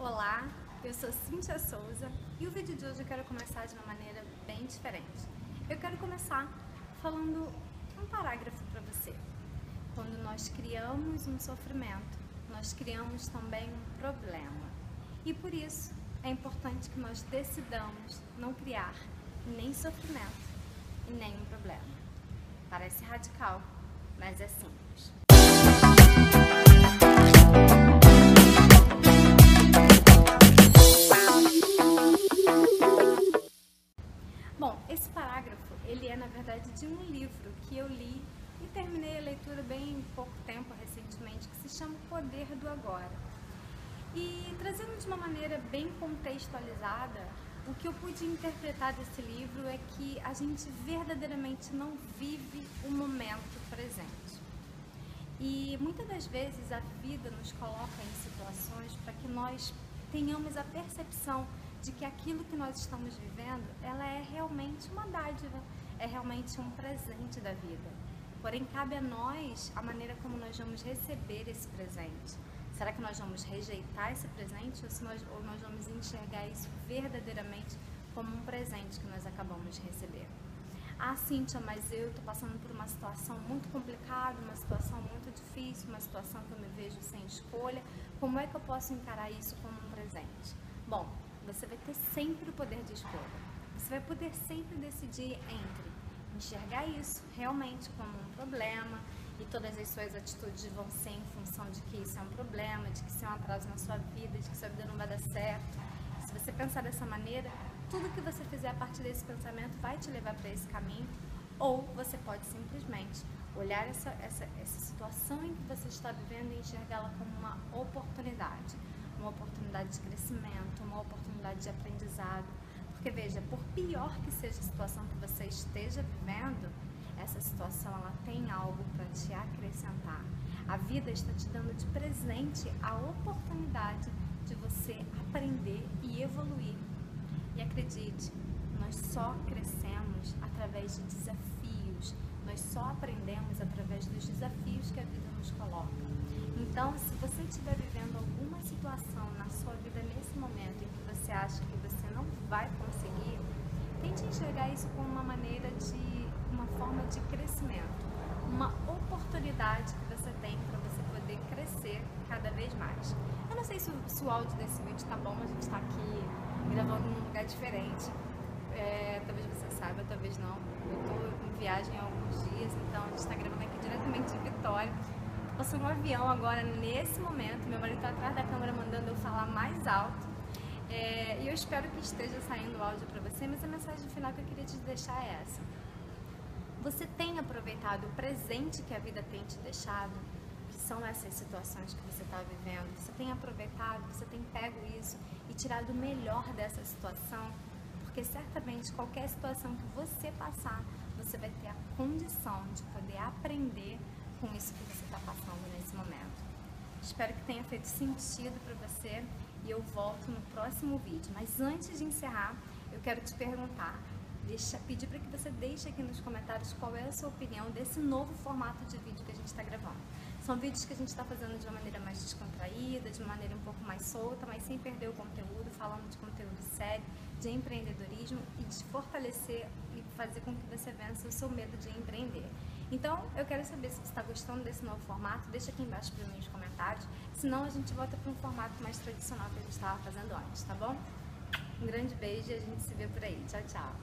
Olá, eu sou Cíntia Souza e o vídeo de hoje eu quero começar de uma maneira bem diferente. Eu quero começar falando um parágrafo para você. Quando nós criamos um sofrimento, nós criamos também um problema. E por isso é importante que nós decidamos não criar nem sofrimento e nem um problema. Parece radical, mas é simples. Que eu li e terminei a leitura bem pouco tempo recentemente, que se chama O Poder do Agora. E trazendo de uma maneira bem contextualizada, o que eu pude interpretar desse livro é que a gente verdadeiramente não vive o momento presente. E muitas das vezes a vida nos coloca em situações para que nós tenhamos a percepção de que aquilo que nós estamos vivendo, ela é realmente uma dádiva, é realmente um presente da vida. Porém, cabe a nós a maneira como nós vamos receber esse presente. Será que nós vamos rejeitar esse presente ou, se nós, ou nós vamos enxergar isso verdadeiramente como um presente que nós acabamos de receber? Ah, Cíntia, mas eu estou passando por uma situação muito complicada, uma situação muito difícil, uma situação que eu me vejo sem escolha. Como é que eu posso encarar isso como um presente? Bom, você vai ter sempre o poder de escolha. Você vai poder sempre decidir entre enxergar isso realmente como um problema e todas as suas atitudes vão ser em função de que isso é um problema, de que isso é um atraso na sua vida, de que sua vida não vai dar certo. Se você pensar dessa maneira, tudo que você fizer a partir desse pensamento vai te levar para esse caminho, ou você pode simplesmente olhar essa, essa, essa situação em que você está vivendo e enxergá-la como uma oportunidade uma oportunidade de crescimento, uma oportunidade de aprendizado. Porque veja, por pior que seja a situação que você esteja vivendo, essa situação ela tem algo para te acrescentar. A vida está te dando de presente a oportunidade de você aprender e evoluir. E acredite, nós só crescemos através de desafios, nós só aprendemos através dos desafios que a vida nos coloca. Então, se você estiver vivendo alguma situação na sua vida nesse momento em que você acha que você não vai conseguir, enxergar isso como uma maneira de, uma forma de crescimento, uma oportunidade que você tem para você poder crescer cada vez mais. Eu não sei se o, se o áudio desse vídeo está bom, a gente está aqui gravando num lugar diferente. É, talvez você saiba, talvez não. Eu estou em viagem há alguns dias, então a gente está gravando aqui diretamente de Vitória passando um avião agora, nesse momento. Meu marido está atrás da câmera mandando eu falar mais alto. É, e eu espero que esteja saindo o áudio para você, mas a mensagem final que eu queria te deixar é essa. Você tem aproveitado o presente que a vida tem te deixado, que são essas situações que você está vivendo? Você tem aproveitado, você tem pego isso e tirado o melhor dessa situação? Porque certamente qualquer situação que você passar, você vai ter a condição de poder aprender com isso que você está passando nesse momento. Espero que tenha feito sentido para você e eu volto no próximo vídeo. Mas antes de encerrar, eu quero te perguntar, deixa, pedir para que você deixe aqui nos comentários qual é a sua opinião desse novo formato de vídeo que a gente está gravando. São vídeos que a gente está fazendo de uma maneira mais descontraída, de maneira um pouco mais solta, mas sem perder o conteúdo, falando de conteúdo sério, de empreendedorismo e de fortalecer e fazer com que você vença o seu medo de empreender. Então, eu quero saber se você está gostando desse novo formato, deixa aqui embaixo para mim nos comentários, senão a gente volta para um formato mais tradicional que a gente estava fazendo antes, tá bom? Um grande beijo e a gente se vê por aí. Tchau, tchau!